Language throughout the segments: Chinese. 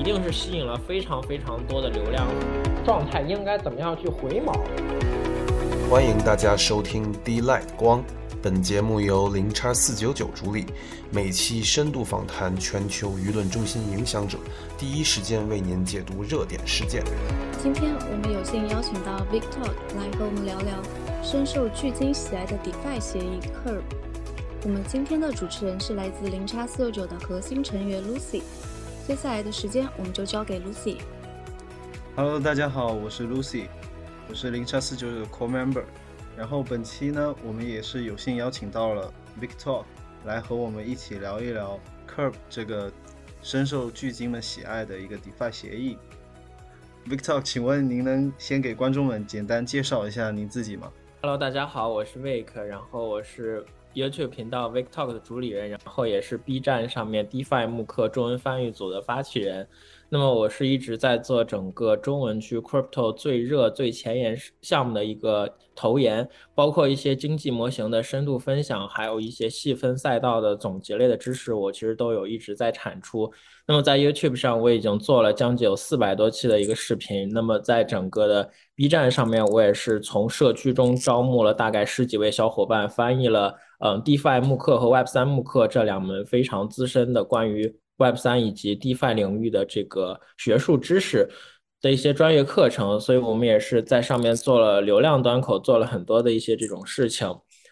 一定是吸引了非常非常多的流量。状态应该怎么样去回锚？欢迎大家收听 D Light 光，本节目由零叉四九九主理，每期深度访谈全球舆论中心影响者，第一时间为您解读热点事件。今天我们有幸邀请到 Victor 来和我们聊聊深受巨鲸喜爱的 DeFi 协议 Curve。我们今天的主持人是来自零叉四九九的核心成员 Lucy。接下来的时间我们就交给 Lucy。Hello，大家好，我是 Lucy。我是零叉四九的 Core Member，然后本期呢，我们也是有幸邀请到了 Victor 来和我们一起聊一聊 Curve 这个深受巨鲸们喜爱的一个 DeFi 协议。Victor，请问您能先给观众们简单介绍一下您自己吗？Hello，大家好，我是 Vic，然后我是 YouTube 频道 VicTalk 的主理人，然后也是 B 站上面 DeFi 慕课中文翻译组的发起人。那么我是一直在做整个中文区 crypto 最热、最前沿项目的一个投研，包括一些经济模型的深度分享，还有一些细分赛道的总结类的知识，我其实都有一直在产出。那么在 YouTube 上，我已经做了将近有四百多期的一个视频。那么在整个的 B 站上面，我也是从社区中招募了大概十几位小伙伴，翻译了嗯 DeFi 慕课和 Web 三慕课这两门非常资深的关于。Web 三以及 DeFi 领域的这个学术知识的一些专业课程，所以我们也是在上面做了流量端口，做了很多的一些这种事情。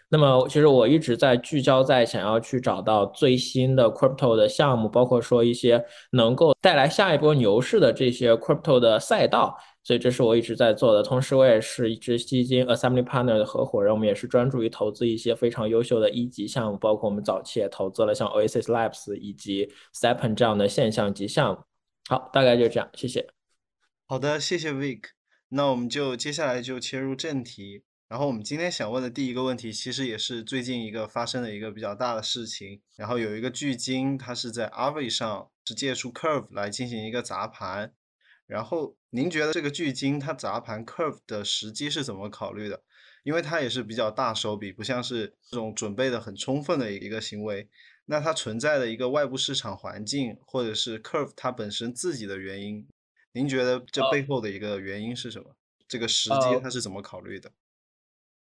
那么，其实我一直在聚焦在想要去找到最新的 Crypto 的项目，包括说一些能够带来下一波牛市的这些 Crypto 的赛道。所以这是我一直在做的，同时我也是一支基金 Assembly Partner 的合伙人，我们也是专注于投资一些非常优秀的一级项目，包括我们早期也投资了像 Oasis Labs 以及 Stepen 这样的现象级项目。好，大概就这样，谢谢。好的，谢谢 Vic。那我们就接下来就切入正题。然后我们今天想问的第一个问题，其实也是最近一个发生的一个比较大的事情。然后有一个巨鲸，它是在 Aave 上是借出 Curve 来进行一个砸盘。然后您觉得这个巨鲸它砸盘 Curve 的时机是怎么考虑的？因为它也是比较大手笔，不像是这种准备的很充分的一个行为。那它存在的一个外部市场环境，或者是 Curve 它本身自己的原因，您觉得这背后的一个原因是什么？这个时机它是怎么考虑的？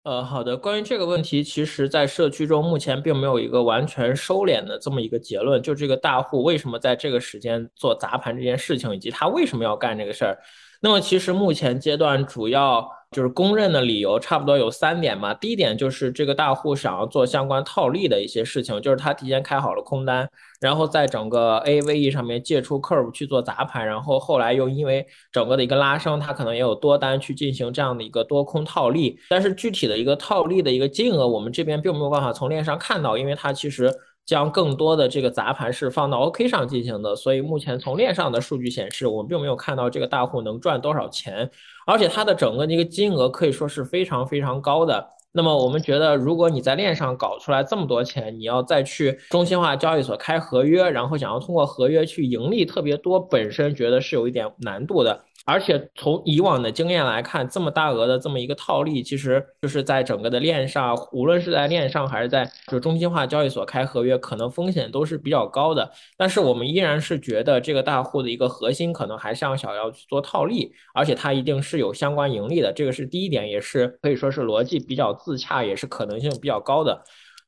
呃，好的。关于这个问题，其实，在社区中目前并没有一个完全收敛的这么一个结论。就这个大户为什么在这个时间做砸盘这件事情，以及他为什么要干这个事儿。那么，其实目前阶段主要。就是公认的理由差不多有三点嘛。第一点就是这个大户想要做相关套利的一些事情，就是他提前开好了空单，然后在整个 AVE 上面借出 Curve 去做砸盘，然后后来又因为整个的一个拉升，他可能也有多单去进行这样的一个多空套利。但是具体的一个套利的一个金额，我们这边并没有办法从链上看到，因为它其实。将更多的这个砸盘是放到 OK 上进行的，所以目前从链上的数据显示，我们并没有看到这个大户能赚多少钱，而且它的整个的一个金额可以说是非常非常高的。那么我们觉得，如果你在链上搞出来这么多钱，你要再去中心化交易所开合约，然后想要通过合约去盈利特别多，本身觉得是有一点难度的。而且从以往的经验来看，这么大额的这么一个套利，其实就是在整个的链上，无论是在链上还是在就中心化交易所开合约，可能风险都是比较高的。但是我们依然是觉得这个大户的一个核心可能还是要想要去做套利，而且它一定是有相关盈利的，这个是第一点，也是可以说是逻辑比较自洽，也是可能性比较高的。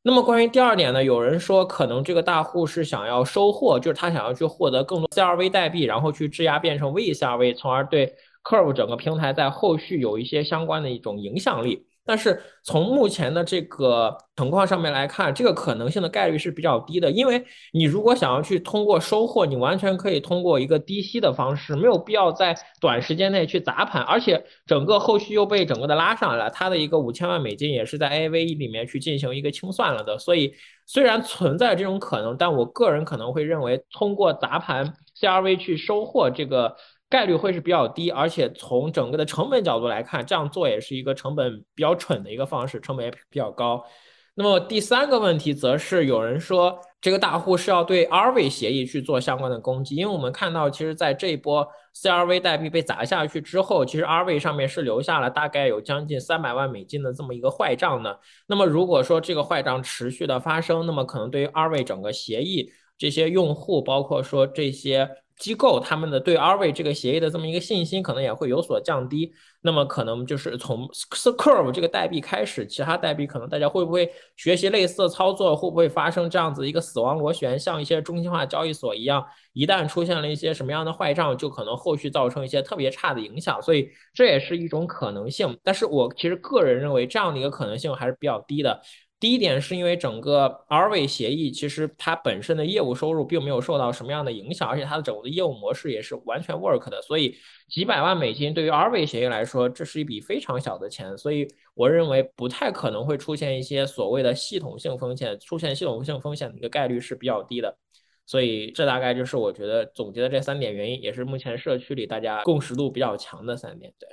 那么关于第二点呢，有人说可能这个大户是想要收获，就是他想要去获得更多 CRV 代币，然后去质押变成 VCRV，从而对 Curve 整个平台在后续有一些相关的一种影响力。但是从目前的这个情况上面来看，这个可能性的概率是比较低的。因为你如果想要去通过收获，你完全可以通过一个低吸的方式，没有必要在短时间内去砸盘，而且整个后续又被整个的拉上来。它的一个五千万美金也是在 AAVE 里面去进行一个清算了的。所以虽然存在这种可能，但我个人可能会认为，通过砸盘 CRV 去收获这个。概率会是比较低，而且从整个的成本角度来看，这样做也是一个成本比较蠢的一个方式，成本也比较高。那么第三个问题则是有人说，这个大户是要对 RV 协议去做相关的攻击，因为我们看到，其实在这一波 CRV 代币被砸下去之后，其实 RV 上面是留下了大概有将近三百万美金的这么一个坏账的。那么如果说这个坏账持续的发生，那么可能对于 RV 整个协议。这些用户，包括说这些机构，他们的对 r v 这个协议的这么一个信心，可能也会有所降低。那么可能就是从 Curve 这个代币开始，其他代币可能大家会不会学习类似的操作？会不会发生这样子一个死亡螺旋？像一些中心化交易所一样，一旦出现了一些什么样的坏账，就可能后续造成一些特别差的影响。所以这也是一种可能性。但是我其实个人认为，这样的一个可能性还是比较低的。第一点是因为整个 R V 协议其实它本身的业务收入并没有受到什么样的影响，而且它的整个的业务模式也是完全 work 的，所以几百万美金对于 R V 协议来说，这是一笔非常小的钱，所以我认为不太可能会出现一些所谓的系统性风险，出现系统性风险的一个概率是比较低的，所以这大概就是我觉得总结的这三点原因，也是目前社区里大家共识度比较强的三点。对，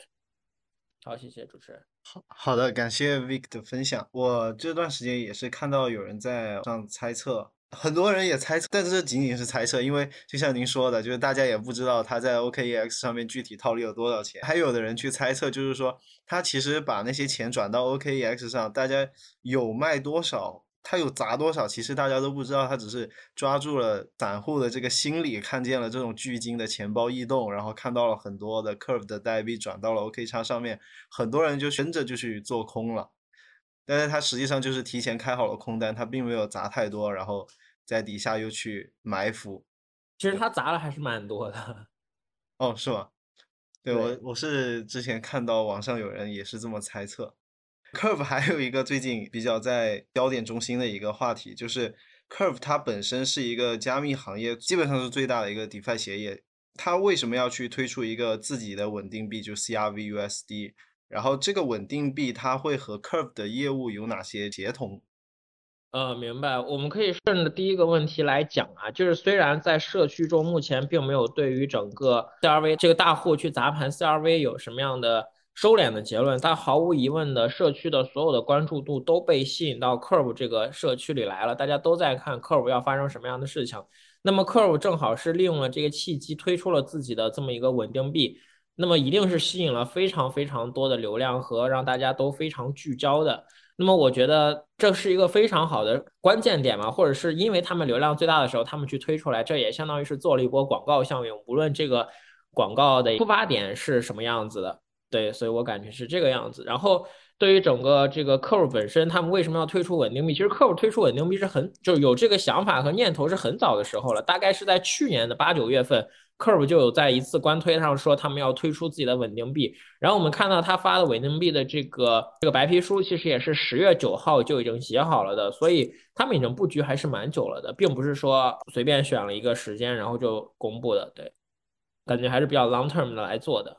好，谢谢主持人。好好的，感谢 Vic 的分享。我这段时间也是看到有人在上猜测，很多人也猜测，但是这仅仅是猜测，因为就像您说的，就是大家也不知道他在 OKEX 上面具体套利了多少钱。还有的人去猜测，就是说他其实把那些钱转到 OKEX 上，大家有卖多少？他有砸多少，其实大家都不知道，他只是抓住了散户的这个心理，看见了这种巨鲸的钱包异动，然后看到了很多的 Curve 的代币转到了 OK 叉上面，很多人就跟着就去做空了，但是他实际上就是提前开好了空单，他并没有砸太多，然后在底下又去埋伏。其实他砸了还是蛮多的。哦，是吗？对我我是之前看到网上有人也是这么猜测。Curve 还有一个最近比较在焦点中心的一个话题，就是 Curve 它本身是一个加密行业基本上是最大的一个 DeFi 协议，它为什么要去推出一个自己的稳定币，就 CRVUSD？然后这个稳定币它会和 Curve 的业务有哪些协同？呃，明白。我们可以顺着第一个问题来讲啊，就是虽然在社区中目前并没有对于整个 CRV 这个大户去砸盘 CRV 有什么样的。收敛的结论，但毫无疑问的，社区的所有的关注度都被吸引到 Curve 这个社区里来了，大家都在看 Curve 要发生什么样的事情。那么 Curve 正好是利用了这个契机，推出了自己的这么一个稳定币，那么一定是吸引了非常非常多的流量和让大家都非常聚焦的。那么我觉得这是一个非常好的关键点嘛，或者是因为他们流量最大的时候，他们去推出来，这也相当于是做了一波广告效应，无论这个广告的出发点是什么样子的。对，所以我感觉是这个样子。然后对于整个这个客户本身，他们为什么要推出稳定币？其实客户推出稳定币是很，就有这个想法和念头是很早的时候了，大概是在去年的八九月份，Curve 就有在一次官推上说他们要推出自己的稳定币。然后我们看到他发的稳定币的这个这个白皮书，其实也是十月九号就已经写好了的，所以他们已经布局还是蛮久了的，并不是说随便选了一个时间然后就公布的。对，感觉还是比较 long term 的来做的。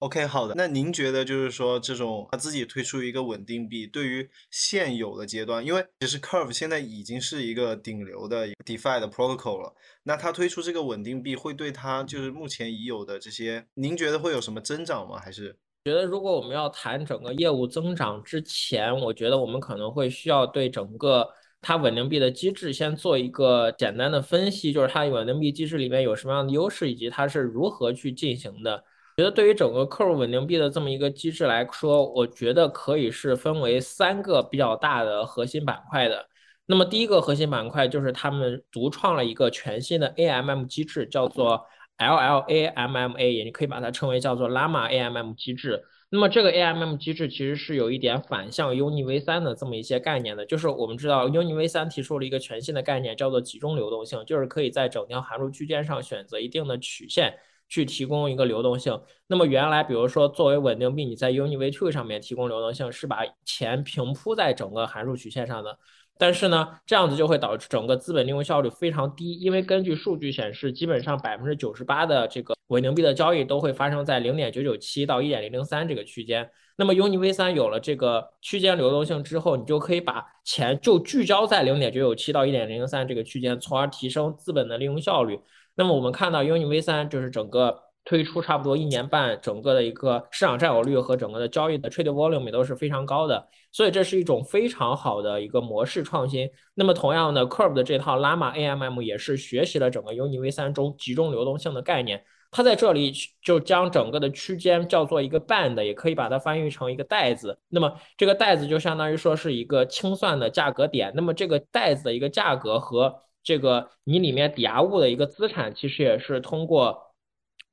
OK，好的。那您觉得就是说，这种他自己推出一个稳定币，对于现有的阶段，因为其实 Curve 现在已经是一个顶流的 DeFi 的 protocol 了，那他推出这个稳定币，会对他就是目前已有的这些，您觉得会有什么增长吗？还是觉得如果我们要谈整个业务增长之前，我觉得我们可能会需要对整个它稳定币的机制先做一个简单的分析，就是它稳定币机制里面有什么样的优势，以及它是如何去进行的。觉得对于整个客户稳定币的这么一个机制来说，我觉得可以是分为三个比较大的核心板块的。那么第一个核心板块就是他们独创了一个全新的 AMM 机制，叫做 LLAMMA，也你可以把它称为叫做 Llama AMM 机制。那么这个 AMM 机制其实是有一点反向 Uni V 三的这么一些概念的，就是我们知道 Uni V 三提出了一个全新的概念，叫做集中流动性，就是可以在整条函数区间上选择一定的曲线。去提供一个流动性。那么原来，比如说作为稳定币，你在 UniV2 上面提供流动性，是把钱平铺在整个函数曲线上的。但是呢，这样子就会导致整个资本利用效率非常低，因为根据数据显示，基本上百分之九十八的这个稳定币的交易都会发生在零点九九七到一点零零三这个区间。那么 UniV3 有了这个区间流动性之后，你就可以把钱就聚焦在零点九九七到一点零零三这个区间，从而提升资本的利用效率。那么我们看到 Uni V 三就是整个推出差不多一年半，整个的一个市场占有率和整个的交易的 trade volume 也都是非常高的，所以这是一种非常好的一个模式创新。那么同样的，Curve 的这套 Llama AMM 也是学习了整个 Uni V 三中集中流动性的概念，它在这里就将整个的区间叫做一个 band，也可以把它翻译成一个袋子。那么这个袋子就相当于说是一个清算的价格点，那么这个袋子的一个价格和这个你里面抵押物的一个资产，其实也是通过。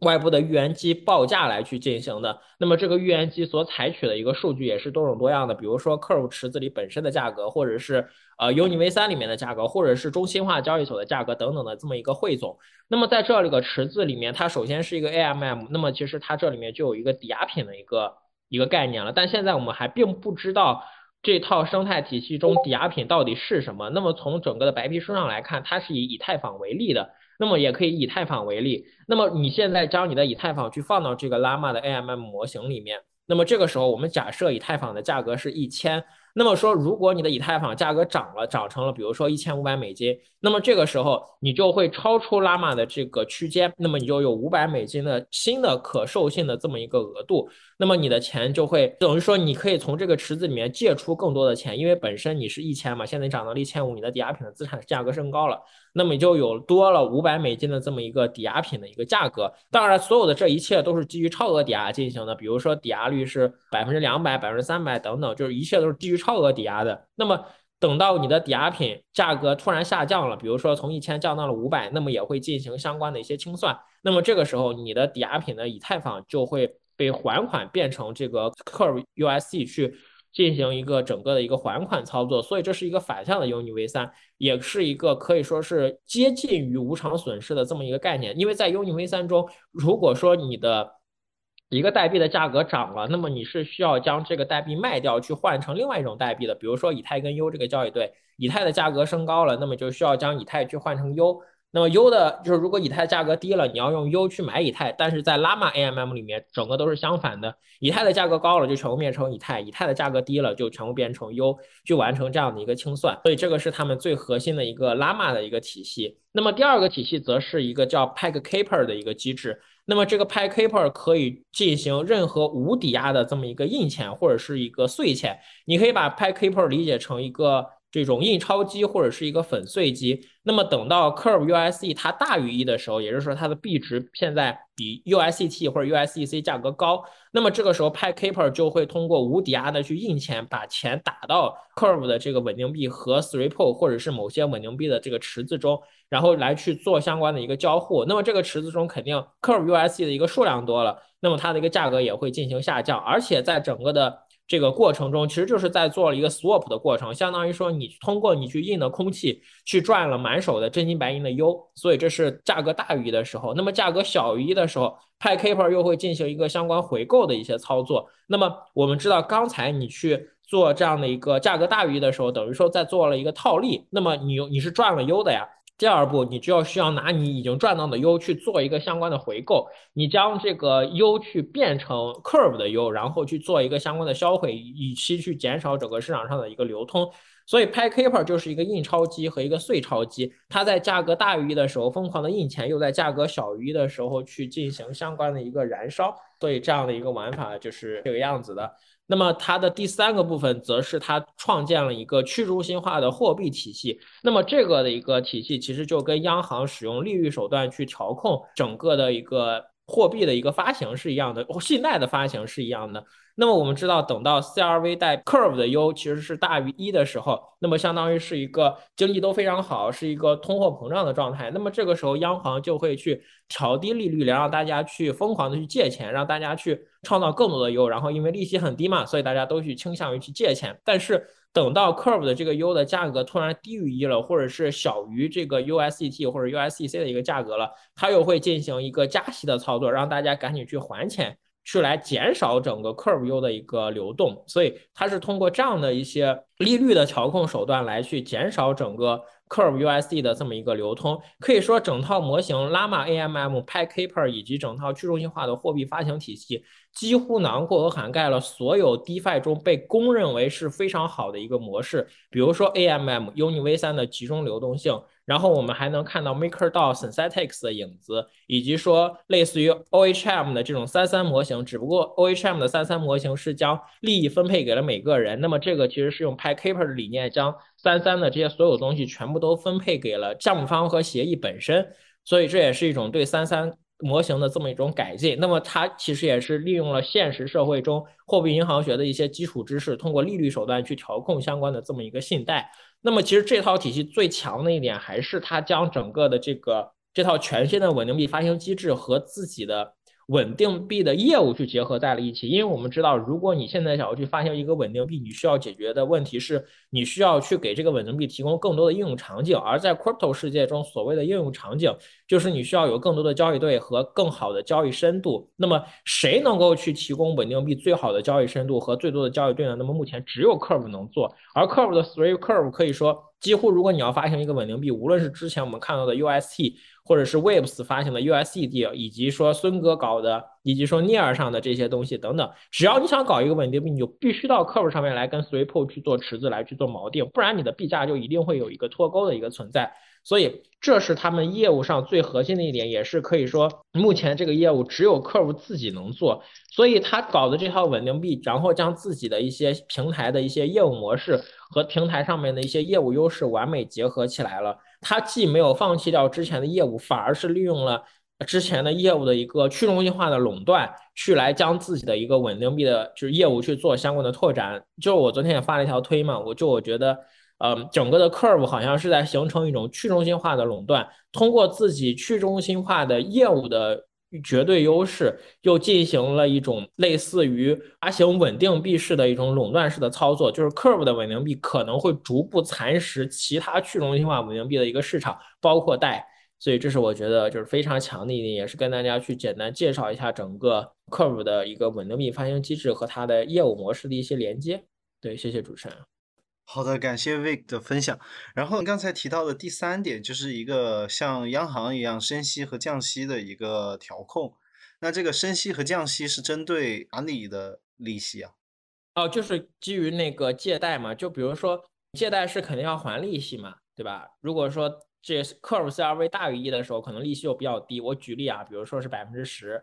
外部的预言机报价来去进行的，那么这个预言机所采取的一个数据也是多种多样的，比如说客户池子里本身的价格，或者是呃 Uni V 三里面的价格，或者是中心化交易所的价格等等的这么一个汇总。那么在这里个池子里面，它首先是一个 AMM，那么其实它这里面就有一个抵押品的一个一个概念了，但现在我们还并不知道这套生态体系中抵押品到底是什么。那么从整个的白皮书上来看，它是以以太坊为例的。那么也可以以太坊为例，那么你现在将你的以太坊去放到这个 Llama 的 AMM 模型里面，那么这个时候我们假设以太坊的价格是一千。那么说，如果你的以太坊价格涨了，涨成了比如说一千五百美金，那么这个时候你就会超出拉玛的这个区间，那么你就有五百美金的新的可授信的这么一个额度，那么你的钱就会等于说你可以从这个池子里面借出更多的钱，因为本身你是一千嘛，现在你涨到了一千五，你的抵押品的资产价格升高了，那么你就有多了五百美金的这么一个抵押品的一个价格。当然，所有的这一切都是基于超额抵押进行的，比如说抵押率是百分之两百、百分之三百等等，就是一切都是基于超。超额抵押的，那么等到你的抵押品价格突然下降了，比如说从一千降到了五百，那么也会进行相关的一些清算。那么这个时候，你的抵押品的以太坊就会被还款变成这个 Curve USD 去进行一个整个的一个还款操作。所以这是一个反向的 Uni V 三，也是一个可以说是接近于无偿损失的这么一个概念。因为在 Uni V 三中，如果说你的一个代币的价格涨了，那么你是需要将这个代币卖掉去换成另外一种代币的，比如说以太跟 U 这个交易对，以太的价格升高了，那么就需要将以太去换成 U。那么 U 的就是如果以太价格低了，你要用 U 去买以太，但是在 Llama AMM 里面整个都是相反的，以太的价格高了就全部变成以太，以太的价格低了就全部变成 U 去完成这样的一个清算。所以这个是他们最核心的一个 Llama 的一个体系。那么第二个体系则是一个叫 PegKeeper 的一个机制。那么这个 PegKeeper 可以进行任何无抵押的这么一个印钱或者是一个碎钱，你可以把 PegKeeper 理解成一个。这种印钞机或者是一个粉碎机，那么等到 Curve USD 它大于一的时候，也就是说它的币值现在比 USDT 或者 USDC 价格高，那么这个时候 PayKeeper 就会通过无抵押的去印钱，把钱打到 Curve 的这个稳定币和 Ripple 或者是某些稳定币的这个池子中，然后来去做相关的一个交互。那么这个池子中肯定 Curve USD 的一个数量多了，那么它的一个价格也会进行下降，而且在整个的。这个过程中，其实就是在做了一个 swap 的过程，相当于说你通过你去印的空气去赚了满手的真金白银的 U，所以这是价格大于一的时候。那么价格小于一的时候，PayKeeper 又会进行一个相关回购的一些操作。那么我们知道，刚才你去做这样的一个价格大于一的时候，等于说在做了一个套利，那么你你是赚了 U 的呀。第二步，你就要需要拿你已经赚到的 U 去做一个相关的回购，你将这个 U 去变成 Curve 的 U，然后去做一个相关的销毁，以期去减少整个市场上的一个流通。所以 PayKeeper 就是一个印钞机和一个碎钞机，它在价格大于一的时候疯狂的印钱，又在价格小于一的时候去进行相关的一个燃烧。所以这样的一个玩法就是这个样子的。那么它的第三个部分，则是它创建了一个去中心化的货币体系。那么这个的一个体系，其实就跟央行使用利率手段去调控整个的一个货币的一个发行是一样的，信贷的发行是一样的。那么我们知道，等到 CRV 带 Curve 的 U 其实是大于一的时候，那么相当于是一个经济都非常好，是一个通货膨胀的状态。那么这个时候，央行就会去调低利率，来让大家去疯狂的去借钱，让大家去创造更多的 U。然后因为利息很低嘛，所以大家都去倾向于去借钱。但是等到 Curve 的这个 U 的价格突然低于一了，或者是小于这个 USDT 或者 USDC 的一个价格了，它又会进行一个加息的操作，让大家赶紧去还钱。去来减少整个 Curve U 的一个流动，所以它是通过这样的一些利率的调控手段来去减少整个 Curve USD 的这么一个流通。可以说，整套模型 Llama AMM、PayKeeper 以及整套去中心化的货币发行体系，几乎囊括和涵盖了所有 DeFi 中被公认为是非常好的一个模式，比如说 AMM Uni V3 的集中流动性。然后我们还能看到 MakerDAO Synthetics 的影子，以及说类似于 OHM 的这种三三模型，只不过 OHM 的三三模型是将利益分配给了每个人，那么这个其实是用 PayKeeper 的理念，将三三的这些所有东西全部都分配给了项目方和协议本身，所以这也是一种对三三。模型的这么一种改进，那么它其实也是利用了现实社会中货币银行学的一些基础知识，通过利率手段去调控相关的这么一个信贷。那么其实这套体系最强的一点还是它将整个的这个这套全新的稳定币发行机制和自己的。稳定币的业务去结合在了一起，因为我们知道，如果你现在想要去发行一个稳定币，你需要解决的问题是，你需要去给这个稳定币提供更多的应用场景。而在 crypto 世界中，所谓的应用场景就是你需要有更多的交易对和更好的交易深度。那么，谁能够去提供稳定币最好的交易深度和最多的交易对呢？那么目前只有 Curve 能做，而 Curve 的 Three Curve 可以说。几乎，如果你要发行一个稳定币，无论是之前我们看到的 UST，或者是 Waves 发行的 USD，以及说孙哥搞的，以及说 Near 上的这些东西等等，只要你想搞一个稳定币，你就必须到客户上面来跟 Swappo 去做池子来去做锚定，不然你的币价就一定会有一个脱钩的一个存在。所以这是他们业务上最核心的一点，也是可以说目前这个业务只有客户自己能做。所以他搞的这套稳定币，然后将自己的一些平台的一些业务模式和平台上面的一些业务优势完美结合起来了。他既没有放弃掉之前的业务，反而是利用了之前的业务的一个去中心化的垄断，去来将自己的一个稳定币的就是业务去做相关的拓展。就我昨天也发了一条推嘛，我就我觉得。嗯，整个的 Curve 好像是在形成一种去中心化的垄断，通过自己去中心化的业务的绝对优势，又进行了一种类似于发行稳定币式的一种垄断式的操作，就是 Curve 的稳定币可能会逐步蚕食其他去中心化稳定币的一个市场，包括贷。所以这是我觉得就是非常强的一点，也是跟大家去简单介绍一下整个 Curve 的一个稳定币发行机制和它的业务模式的一些连接。对，谢谢主持人。好的，感谢 Vic 的分享。然后刚才提到的第三点，就是一个像央行一样升息和降息的一个调控。那这个升息和降息是针对哪里的利息啊？哦，就是基于那个借贷嘛。就比如说借贷是肯定要还利息嘛，对吧？如果说这 curve CRV 大于一的时候，可能利息又比较低。我举例啊，比如说是百分之十。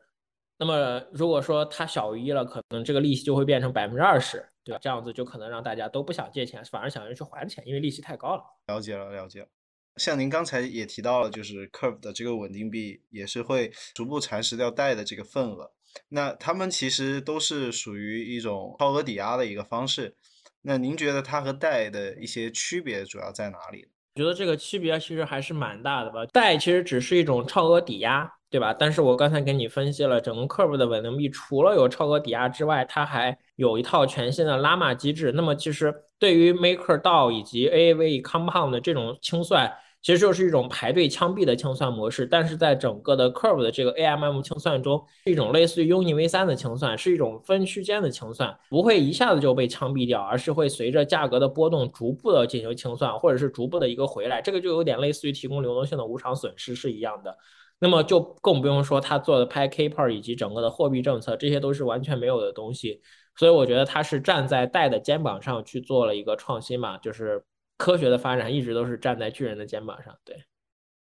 那么如果说它小于一了，可能这个利息就会变成百分之二十，对吧？这样子就可能让大家都不想借钱，反而想要去还钱，因为利息太高了。了解了，了解了。像您刚才也提到了，就是 Curve 的这个稳定币也是会逐步蚕食掉贷的这个份额。那他们其实都是属于一种超额抵押的一个方式。那您觉得它和贷的一些区别主要在哪里？我觉得这个区别其实还是蛮大的吧。贷其实只是一种超额抵押。对吧？但是我刚才给你分析了整个 Curve 的稳定币，除了有超额抵押之外，它还有一套全新的拉玛机制。那么其实对于 MakerDAO 以及 Aave Compound 的这种清算，其实就是一种排队枪毙的清算模式。但是在整个的 Curve 的这个 AMM 清算中，是一种类似于 UniV3 的清算，是一种分区间的清算，不会一下子就被枪毙掉，而是会随着价格的波动逐步的进行清算，或者是逐步的一个回来。这个就有点类似于提供流动性的无偿损失是一样的。那么就更不用说他做的拍 Kper 以及整个的货币政策，这些都是完全没有的东西。所以我觉得他是站在贷的肩膀上去做了一个创新嘛，就是科学的发展一直都是站在巨人的肩膀上。对，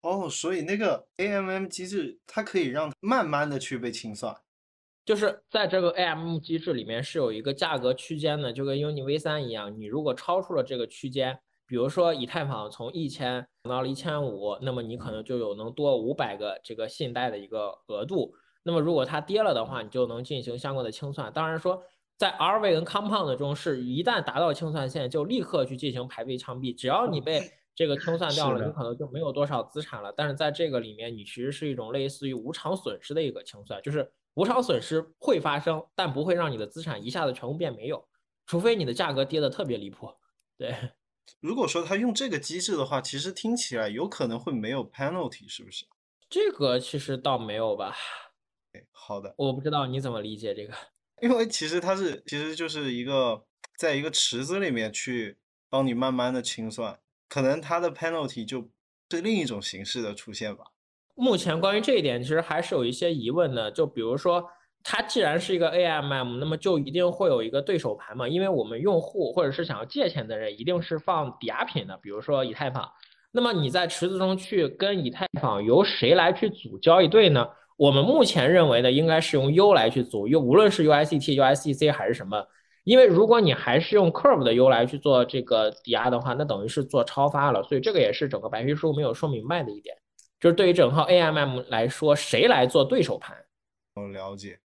哦，所以那个 AMM 机制它可以让慢慢的去被清算，就是在这个 AMM 机制里面是有一个价格区间的，就跟 UNI V 三一样，你如果超出了这个区间。比如说以太坊从一千到了一千五，那么你可能就有能多五百个这个信贷的一个额度。那么如果它跌了的话，你就能进行相关的清算。当然说在 R 位跟 Compound 中，是一旦达到清算线就立刻去进行排位枪毙。只要你被这个清算掉了，你可能就没有多少资产了。但是在这个里面，你其实是一种类似于无偿损失的一个清算，就是无偿损失会发生，但不会让你的资产一下子全部变没有，除非你的价格跌得特别离谱。对。如果说他用这个机制的话，其实听起来有可能会没有 penalty，是不是？这个其实倒没有吧。好的，我不知道你怎么理解这个。因为其实它是，其实就是一个在一个池子里面去帮你慢慢的清算，可能它的 penalty 就是另一种形式的出现吧。目前关于这一点，其实还是有一些疑问的。就比如说。它既然是一个 AMM，那么就一定会有一个对手盘嘛？因为我们用户或者是想要借钱的人，一定是放抵押品的，比如说以太坊。那么你在池子中去跟以太坊由谁来去组交易对呢？我们目前认为的应该是用 U 来去组，又无论是 USDT、USDC 还是什么。因为如果你还是用 Curve 的 U 来去做这个抵押的话，那等于是做超发了。所以这个也是整个白皮书没有说明白的一点，就是对于整套 AMM 来说，谁来做对手盘？我了解。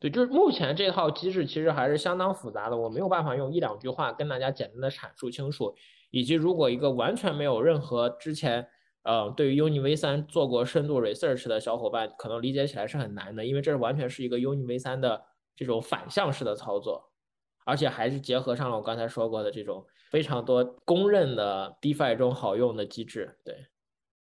对，就是目前这套机制其实还是相当复杂的，我没有办法用一两句话跟大家简单的阐述清楚。以及如果一个完全没有任何之前呃对于 Uni V 三做过深度 research 的小伙伴，可能理解起来是很难的，因为这是完全是一个 Uni V 三的这种反向式的操作，而且还是结合上了我刚才说过的这种非常多公认的 DeFi 中好用的机制。对，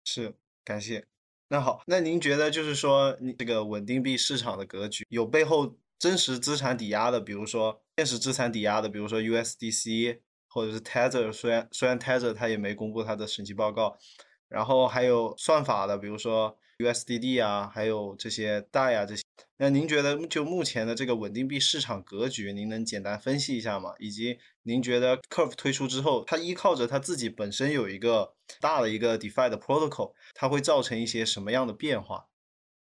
是感谢。那好，那您觉得就是说，你这个稳定币市场的格局有背后真实资产抵押的，比如说现实资产抵押的，比如说 USDC 或者是 Tether，虽然虽然 Tether 它也没公布它的审计报告，然后还有算法的，比如说 USDD 啊，还有这些 DAI 啊这些。那您觉得就目前的这个稳定币市场格局，您能简单分析一下吗？以及您觉得 Curve 推出之后，它依靠着它自己本身有一个大的一个 DeFi 的 protocol，它会造成一些什么样的变化？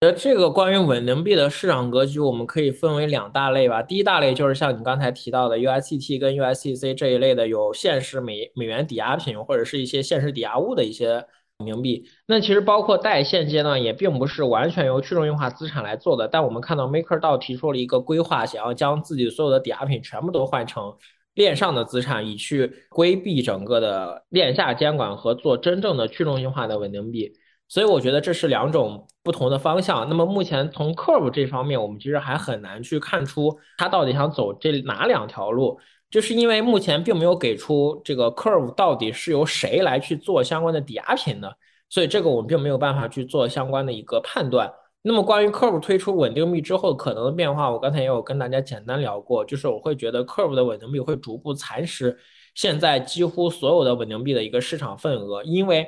呃，这个关于稳定币的市场格局，我们可以分为两大类吧。第一大类就是像你刚才提到的 USDT 跟 USDC 这一类的有现实美美元抵押品或者是一些现实抵押物的一些。冥币，那其实包括代现阶段也并不是完全由去中心化资产来做的，但我们看到 MakerDAO 提出了一个规划，想要将自己所有的抵押品全部都换成链上的资产，以去规避整个的链下监管和做真正的去中心化的稳定币。所以我觉得这是两种不同的方向。那么目前从 Curve 这方面，我们其实还很难去看出它到底想走这哪两条路。就是因为目前并没有给出这个 curve 到底是由谁来去做相关的抵押品的，所以这个我们并没有办法去做相关的一个判断。那么关于 curve 推出稳定币之后可能的变化，我刚才也有跟大家简单聊过，就是我会觉得 curve 的稳定币会逐步蚕食现在几乎所有的稳定币的一个市场份额，因为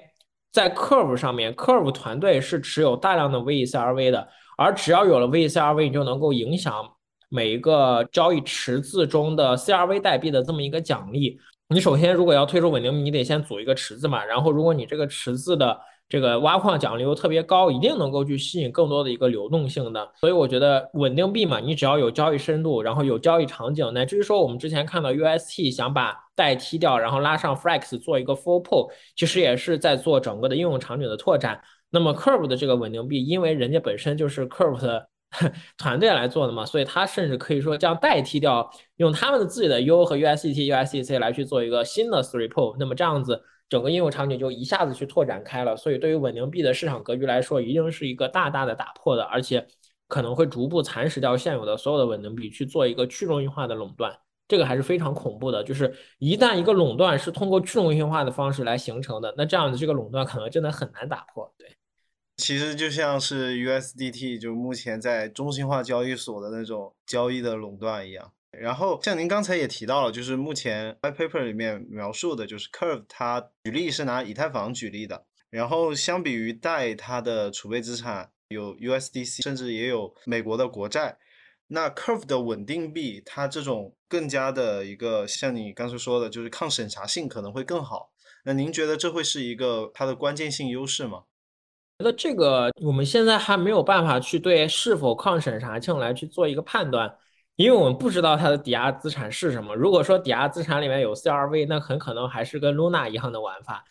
在 curve 上面，curve 团队是持有大量的 VCRV 的，而只要有了 VCRV，你就能够影响。每一个交易池子中的 CRV 代币的这么一个奖励，你首先如果要推出稳定币，你得先组一个池子嘛。然后如果你这个池子的这个挖矿奖励又特别高，一定能够去吸引更多的一个流动性的。所以我觉得稳定币嘛，你只要有交易深度，然后有交易场景，乃至于说我们之前看到 UST 想把代踢掉，然后拉上 Flex 做一个 Full Pool，其实也是在做整个的应用场景的拓展。那么 Curve 的这个稳定币，因为人家本身就是 Curve 的。团队来做的嘛，所以他甚至可以说这样代替掉用他们的自己的 U 和 USDT、USDC 来去做一个新的 Three Pool，那么这样子整个应用场景就一下子去拓展开了。所以对于稳定币的市场格局来说，一定是一个大大的打破的，而且可能会逐步蚕食掉现有的所有的稳定币，去做一个去中心化的垄断。这个还是非常恐怖的，就是一旦一个垄断是通过去中心化的方式来形成的，那这样的这个垄断可能真的很难打破。对。其实就像是 USDT，就目前在中心化交易所的那种交易的垄断一样。然后像您刚才也提到了，就是目前 white paper 里面描述的，就是 Curve 它举例是拿以太坊举例的。然后相比于代，它的储备资产有 USDC，甚至也有美国的国债。那 Curve 的稳定币，它这种更加的一个像你刚才说的，就是抗审查性可能会更好。那您觉得这会是一个它的关键性优势吗？觉得这个我们现在还没有办法去对是否抗审查性来去做一个判断，因为我们不知道它的抵押资产是什么。如果说抵押资产里面有 CRV，那很可能还是跟 Luna 一样的玩法。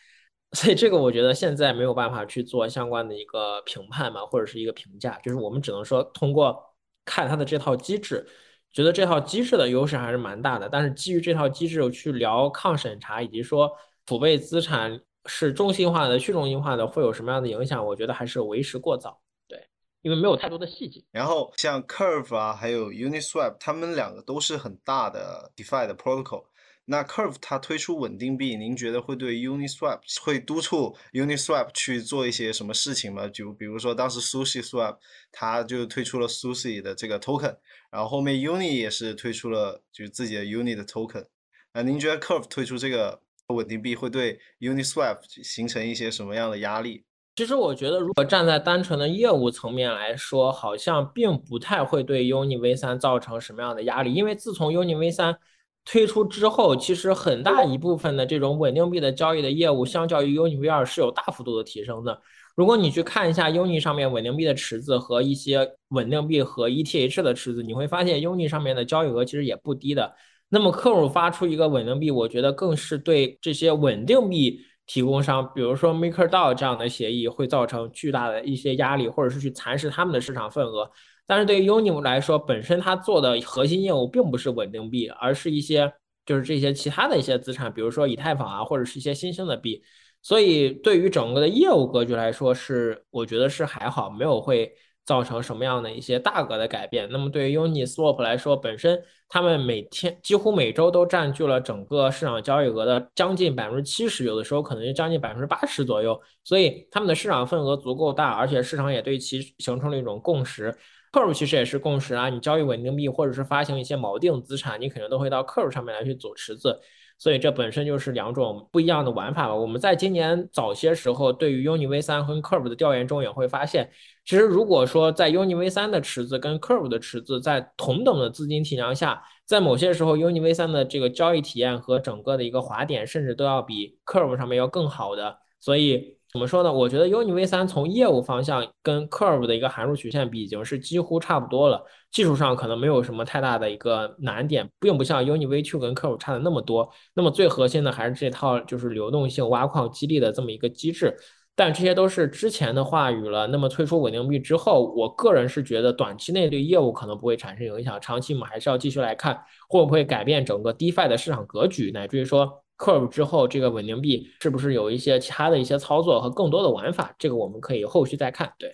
所以这个我觉得现在没有办法去做相关的一个评判嘛，或者是一个评价，就是我们只能说通过看它的这套机制，觉得这套机制的优势还是蛮大的。但是基于这套机制去聊抗审查以及说储备资产。是中心化的、去中心化的，会有什么样的影响？我觉得还是为时过早，对，因为没有太多的细节。然后像 Curve 啊，还有 Uniswap，他们两个都是很大的 DeFi 的 protocol。那 Curve 它推出稳定币，您觉得会对 Uniswap 会督促 Uniswap 去做一些什么事情吗？就比如说当时 SushiSwap 它就推出了 Sushi 的这个 token，然后后面 Uni 也是推出了就是自己的 Uni 的 token。那您觉得 Curve 推出这个？稳定币会对 Uniswap 形成一些什么样的压力？其实我觉得，如果站在单纯的业务层面来说，好像并不太会对 Uni V 三造成什么样的压力。因为自从 Uni V 三推出之后，其实很大一部分的这种稳定币的交易的业务，相较于 Uni V 二是有大幅度的提升的。如果你去看一下 Uni 上面稳定币的池子和一些稳定币和 ETH 的池子，你会发现 Uni 上面的交易额其实也不低的。那么客户发出一个稳定币，我觉得更是对这些稳定币提供商，比如说 MakerDAO 这样的协议，会造成巨大的一些压力，或者是去蚕食他们的市场份额。但是对于 Uni 来说，本身它做的核心业务并不是稳定币，而是一些。就是这些其他的一些资产，比如说以太坊啊，或者是一些新兴的币。所以对于整个的业务格局来说，是我觉得是还好，没有会。造成什么样的一些大额的改变？那么对于 Uniswap 来说，本身他们每天几乎每周都占据了整个市场交易额的将近百分之七十，有的时候可能就将近百分之八十左右。所以他们的市场份额足够大，而且市场也对其形成了一种共识。Curve 其实也是共识啊，你交易稳定币或者是发行一些锚定资产，你肯定都会到 Curve 上面来去组池子。所以这本身就是两种不一样的玩法吧。我们在今年早些时候对于 Uni V 三和 Curve 的调研中也会发现，其实如果说在 Uni V 三的池子跟 Curve 的池子在同等的资金体量下，在某些时候 Uni V 三的这个交易体验和整个的一个滑点，甚至都要比 Curve 上面要更好的。所以。怎么说呢？我觉得 Uni V 三从业务方向跟 Curve 的一个函数曲线比，已经是几乎差不多了。技术上可能没有什么太大的一个难点，并不像 Uni V two 跟 Curve 差的那么多。那么最核心的还是这套就是流动性挖矿激励的这么一个机制。但这些都是之前的话语了。那么退出稳定币之后，我个人是觉得短期内对业务可能不会产生影响，长期我们还是要继续来看会不会改变整个 DeFi 的市场格局，乃至于说。Curve 之后，这个稳定币是不是有一些其他的一些操作和更多的玩法？这个我们可以后续再看。对，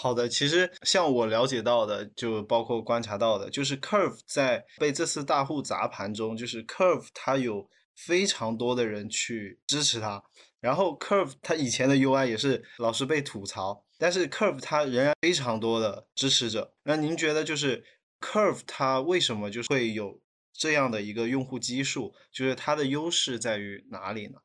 好的，其实像我了解到的，就包括观察到的，就是 Curve 在被这次大户砸盘中，就是 Curve 它有非常多的人去支持它，然后 Curve 它以前的 UI 也是老是被吐槽，但是 Curve 它仍然非常多的支持者。那您觉得就是 Curve 它为什么就会有？这样的一个用户基数，就是它的优势在于哪里呢？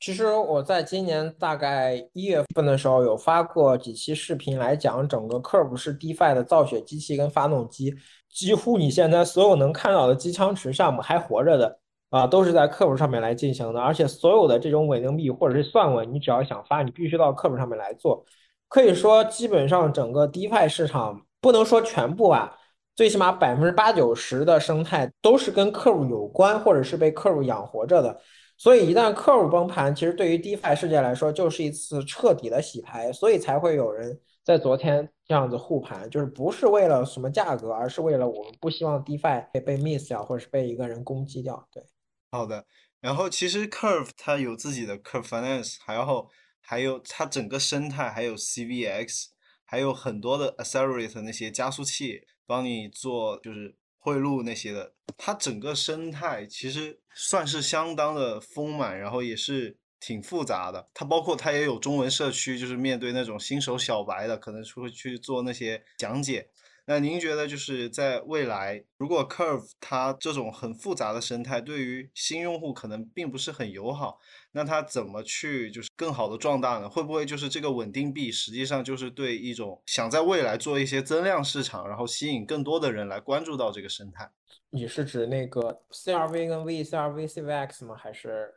其实我在今年大概一月份的时候有发过几期视频来讲，整个 Curve 是 DeFi 的造血机器跟发动机，几乎你现在所有能看到的机枪池项目还活着的啊，都是在 Curve 上面来进行的。而且所有的这种稳定币或者是算稳，你只要想发，你必须到 Curve 上面来做。可以说，基本上整个 DeFi 市场不能说全部吧。最起码百分之八九十的生态都是跟客户有关，或者是被客户养活着的。所以一旦客户崩盘，其实对于 DeFi 世界来说就是一次彻底的洗牌。所以才会有人在昨天这样子护盘，就是不是为了什么价格，而是为了我们不希望 DeFi 被被 miss 掉，或者是被一个人攻击掉。对，好的。然后其实 Curve 它有自己的 Curve Finance，然后还有它整个生态，还有 CVX，还有很多的 Accelerate 那些加速器。帮你做就是贿赂那些的，它整个生态其实算是相当的丰满，然后也是挺复杂的。它包括它也有中文社区，就是面对那种新手小白的，可能会去做那些讲解。那您觉得就是在未来，如果 Curve 它这种很复杂的生态对于新用户可能并不是很友好，那它怎么去就是更好的壮大呢？会不会就是这个稳定币实际上就是对一种想在未来做一些增量市场，然后吸引更多的人来关注到这个生态？你是指那个 CRV 跟 VCRV、CVX 吗？还是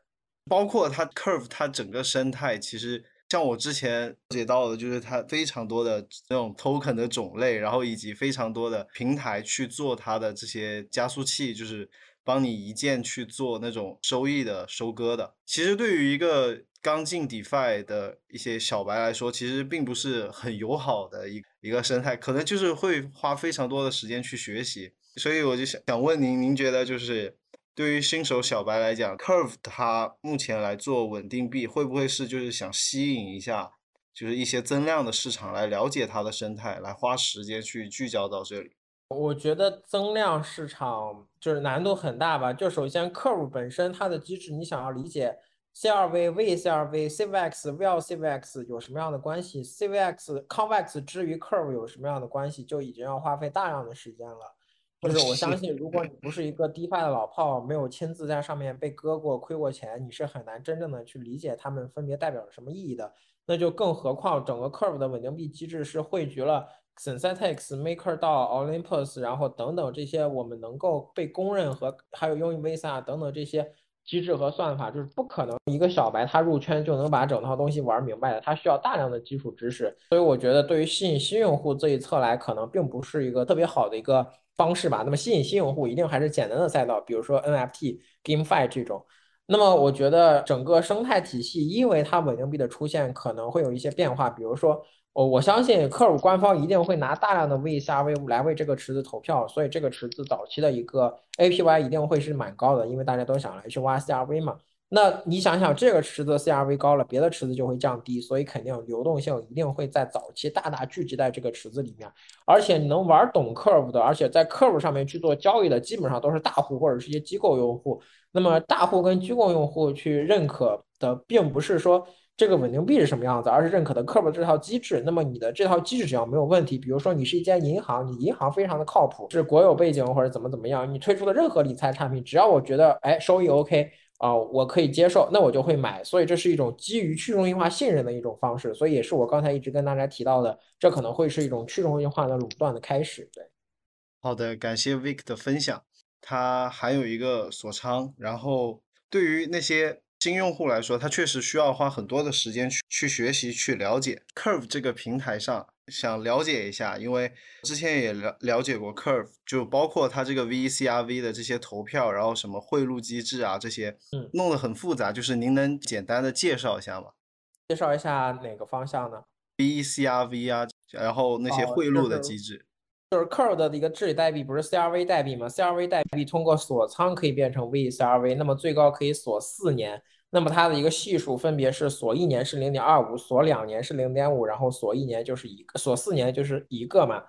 包括它 Curve 它整个生态其实？像我之前了解到的，就是它非常多的这种 token 的种类，然后以及非常多的平台去做它的这些加速器，就是帮你一键去做那种收益的收割的。其实对于一个刚进 DeFi 的一些小白来说，其实并不是很友好的一一个生态，可能就是会花非常多的时间去学习。所以我就想想问您，您觉得就是？对于新手小白来讲，Curve 它目前来做稳定币，会不会是就是想吸引一下，就是一些增量的市场来了解它的生态，来花时间去聚焦到这里？我觉得增量市场就是难度很大吧。就首先，Curve 本身它的机制，你想要理解 CRV、VCRV、CVX、VLCVX 有什么样的关系，CVX、Convex 之于 Curve 有什么样的关系，就已经要花费大量的时间了。就是我相信，如果你不是一个 DeFi 的老炮，没有亲自在上面被割过、亏过钱，你是很难真正的去理解它们分别代表着什么意义的。那就更何况整个 Curve 的稳定币机制是汇聚了 Synthetics、Maker、到 Olympus，然后等等这些我们能够被公认和还有用于 Visa 等等这些机制和算法，就是不可能一个小白他入圈就能把整套东西玩明白的，他需要大量的基础知识。所以我觉得对于吸引新用户这一侧来，可能并不是一个特别好的一个。方式吧，那么吸引新用户一定还是简单的赛道，比如说 NFT、GameFi 这种。那么我觉得整个生态体系，因为它稳定币的出现可能会有一些变化，比如说我我相信 Curve 官方一定会拿大量的 VCRV 来为这个池子投票，所以这个池子早期的一个 APY 一定会是蛮高的，因为大家都想来去挖 CRV 嘛。那你想想，这个池子 CRV 高了，别的池子就会降低，所以肯定流动性一定会在早期大大聚集在这个池子里面。而且你能玩懂 Curve 的，而且在 Curve 上面去做交易的，基本上都是大户或者是一些机构用户。那么大户跟机构用户去认可的，并不是说这个稳定币是什么样子，而是认可的 Curve 这套机制。那么你的这套机制只要没有问题，比如说你是一间银行，你银行非常的靠谱，是国有背景或者怎么怎么样，你推出的任何理财产品，只要我觉得哎收益 OK。啊，我可以接受，那我就会买，所以这是一种基于去中心化信任的一种方式，所以也是我刚才一直跟大家提到的，这可能会是一种去中心化的垄断的开始。对，好的，感谢 Vic 的分享，他还有一个锁仓，然后对于那些新用户来说，他确实需要花很多的时间去去学习、去了解 Curve 这个平台上。想了解一下，因为之前也了了解过 Curve，就包括它这个 VCRV 的这些投票，然后什么贿赂机制啊这些，嗯，弄得很复杂。就是您能简单的介绍一下吗？介绍一下哪个方向呢？VCRV 啊，然后那些贿赂的机制，就是 Curve 的一个治理代币不是 CRV 代币吗？CRV 代币通过锁仓可以变成 VCRV，那么最高可以锁四年。那么它的一个系数分别是锁一年是零点二五，锁两年是零点五，然后锁一年就是一个，锁四年就是一个嘛。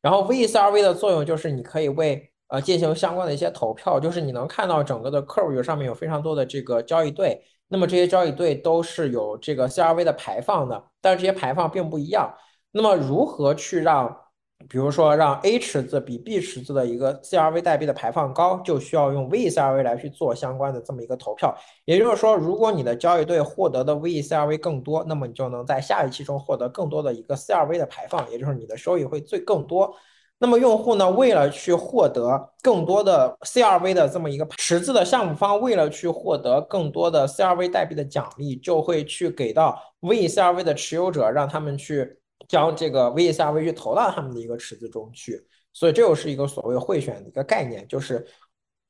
然后 VCRV 的作用就是你可以为呃进行相关的一些投票，就是你能看到整个的 Curve 上面有非常多的这个交易对，那么这些交易对都是有这个 CRV 的排放的，但是这些排放并不一样。那么如何去让？比如说，让 A 池子比 B 池子的一个 CRV 代币的排放高，就需要用 VCRV 来去做相关的这么一个投票。也就是说，如果你的交易队获得的 VCRV 更多，那么你就能在下一期中获得更多的一个 CRV 的排放，也就是你的收益会最更多。那么用户呢，为了去获得更多的 CRV 的这么一个池子的项目方，为了去获得更多的 CRV 代币的奖励，就会去给到 VCRV 的持有者，让他们去。将这个 VSRV 去投到他们的一个池子中去，所以这又是一个所谓贿选的一个概念，就是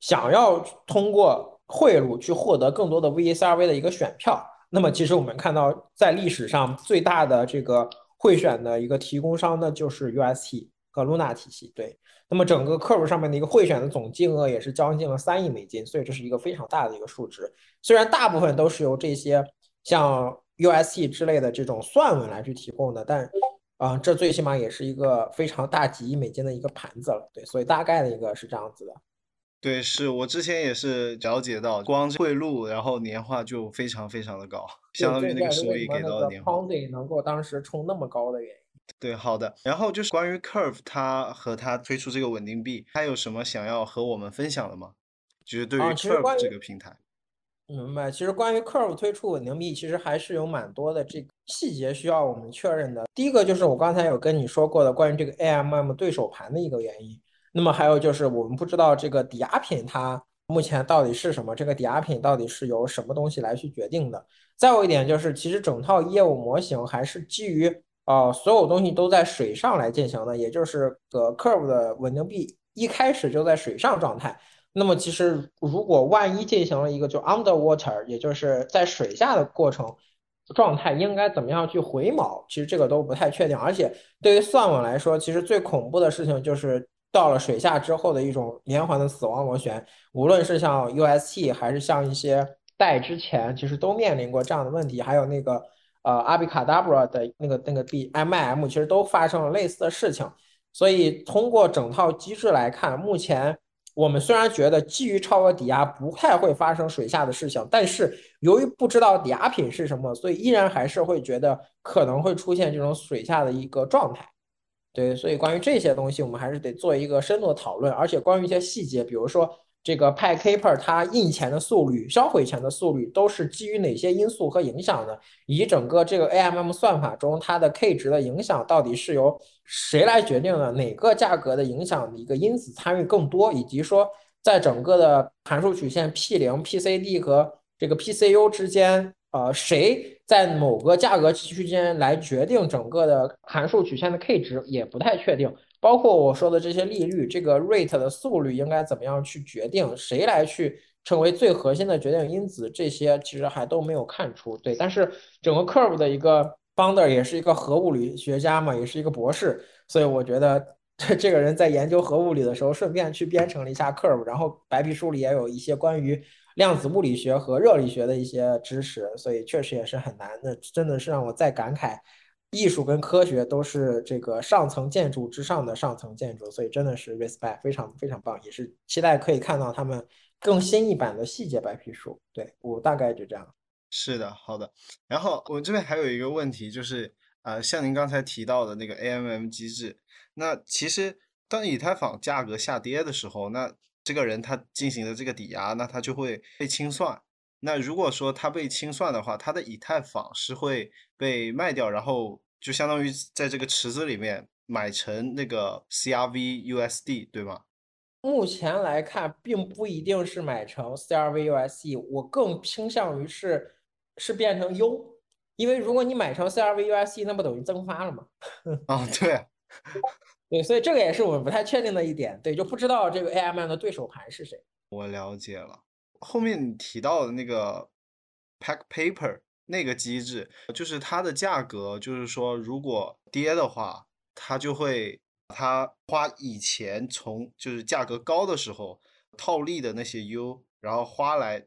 想要通过贿赂去获得更多的 VSRV 的一个选票。那么，其实我们看到在历史上最大的这个贿选的一个提供商呢，就是 UST 和 Luna 体系。对，那么整个客户上面的一个贿选的总金额也是将近了三亿美金，所以这是一个非常大的一个数值。虽然大部分都是由这些像 UST 之类的这种算文来去提供的，但啊，这最起码也是一个非常大几亿美金的一个盘子了。对，所以大概的一个是这样子的。对，是我之前也是了解到，光贿赂然后年化就非常非常的高，相当于那个收益给到的年化。能够当时冲那么高的原因。对，好的。然后就是关于 Curve，它和它推出这个稳定币，它有什么想要和我们分享的吗？就是对于 Curve 这个平台。明白，其实关于 Curve 推出稳定币，其实还是有蛮多的这个细节需要我们确认的。第一个就是我刚才有跟你说过的关于这个 AMM 对手盘的一个原因。那么还有就是我们不知道这个抵押品它目前到底是什么，这个抵押品到底是由什么东西来去决定的。再有一点就是，其实整套业务模型还是基于呃所有东西都在水上来进行的，也就是个 Curve 的稳定币一开始就在水上状态。那么其实，如果万一进行了一个就 underwater，也就是在水下的过程状态，应该怎么样去回锚？其实这个都不太确定。而且对于算稳来说，其实最恐怖的事情就是到了水下之后的一种连环的死亡螺旋。无论是像 UST 还是像一些代之前，其实都面临过这样的问题。还有那个呃阿比卡达布拉的那个那个 B M I M，其实都发生了类似的事情。所以通过整套机制来看，目前。我们虽然觉得基于超额抵押不太会发生水下的事情，但是由于不知道抵押品是什么，所以依然还是会觉得可能会出现这种水下的一个状态。对，所以关于这些东西，我们还是得做一个深度的讨论，而且关于一些细节，比如说。这个派 Keeper 它印钱的速率、销毁钱的速率都是基于哪些因素和影响的？以及整个这个 AMM 算法中它的 K 值的影响到底是由谁来决定的？哪个价格的影响的一个因子参与更多？以及说在整个的函数曲线 P 零、PCD 和这个 PCU 之间，呃，谁在某个价格区间来决定整个的函数曲线的 K 值也不太确定。包括我说的这些利率，这个 rate 的速率应该怎么样去决定？谁来去成为最核心的决定因子？这些其实还都没有看出。对，但是整个 curve 的一个 founder 也是一个核物理学家嘛，也是一个博士，所以我觉得这这个人在研究核物理的时候，顺便去编程了一下 curve，然后白皮书里也有一些关于量子物理学和热力学的一些知识，所以确实也是很难的，真的是让我再感慨，艺术跟科学都是这个上层建筑之上的上层建筑，所以真的是 respect，非常非常棒，也是期待可以看到他们更新一版的细节白皮书。对我大概就这样。是的，好的。然后我这边还有一个问题，就是呃，像您刚才提到的那个 AMM 机制，那其实当以太坊价格下跌的时候，那这个人他进行的这个抵押，那他就会被清算。那如果说它被清算的话，它的以太坊是会被卖掉，然后就相当于在这个池子里面买成那个 CRV USD，对吗？目前来看，并不一定是买成 CRV USD，我更倾向于是。是变成 U，因为如果你买成 CRV USD，那不等于增发了吗？啊，对，对，所以这个也是我们不太确定的一点，对，就不知道这个 AMM 的对手盘是谁。我了解了，后面你提到的那个 Pack Paper 那个机制，就是它的价格，就是说如果跌的话，它就会它花以前从就是价格高的时候套利的那些 U，然后花来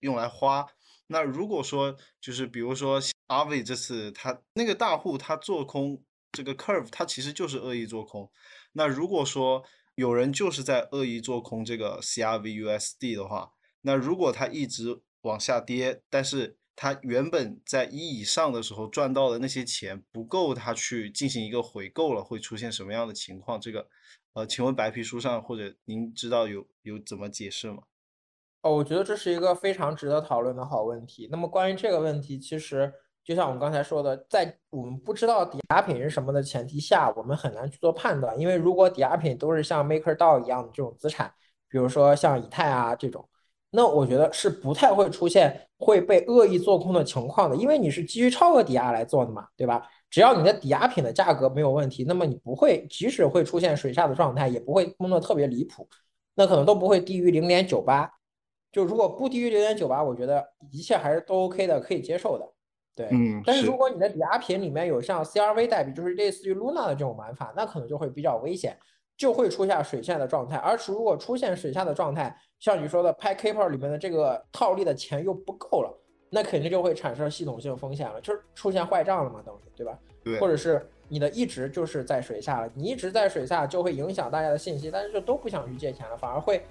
用来花。那如果说就是比如说阿伟这次他那个大户他做空这个 curve，他其实就是恶意做空。那如果说有人就是在恶意做空这个 CRVUSD 的话，那如果它一直往下跌，但是它原本在一以上的时候赚到的那些钱不够它去进行一个回购了，会出现什么样的情况？这个呃，请问白皮书上或者您知道有有怎么解释吗？哦，我觉得这是一个非常值得讨论的好问题。那么关于这个问题，其实就像我们刚才说的，在我们不知道抵押品是什么的前提下，我们很难去做判断。因为如果抵押品都是像 MakerDAO 一样的这种资产，比如说像以太啊这种，那我觉得是不太会出现会被恶意做空的情况的。因为你是基于超额抵押来做的嘛，对吧？只要你的抵押品的价格没有问题，那么你不会，即使会出现水下的状态，也不会崩的特别离谱，那可能都不会低于零点九八。就如果不低于零点九八，我觉得一切还是都 OK 的，可以接受的。对，嗯。但是如果你的抵押品里面有像 CRV 代币，就是类似于 Luna 的这种玩法，那可能就会比较危险，就会出现水下的状态。而如果出现水下的状态，像你说的 p p e r 里面的这个套利的钱又不够了，那肯定就会产生系统性风险了，就是出现坏账了嘛，等于对吧？对。或者是你的一直就是在水下了，你一直在水下就会影响大家的信息，但是就都不想去借钱了，反而会。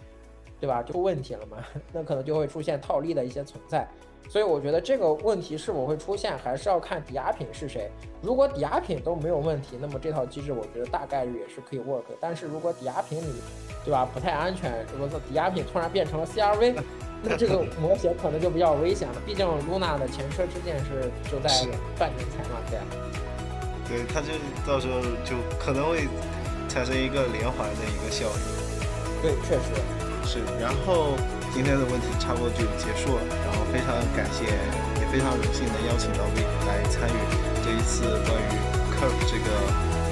对吧？就出问题了嘛？那可能就会出现套利的一些存在，所以我觉得这个问题是否会出现，还是要看抵押品是谁。如果抵押品都没有问题，那么这套机制我觉得大概率也是可以 work。但是如果抵押品里，对吧，不太安全，如果说抵押品突然变成了 CRV，那这个模型可能就比较危险了。毕竟 Luna 的前车之鉴是就在半年前嘛，对。对，它就到时候就可能会产生一个连环的一个效应。对，确实。是，然后今天的问题差不多就结束了。然后非常感谢，也非常荣幸能邀请到 Vic 来参与这一次关于 Curve 这个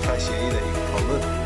开协议的一个讨论。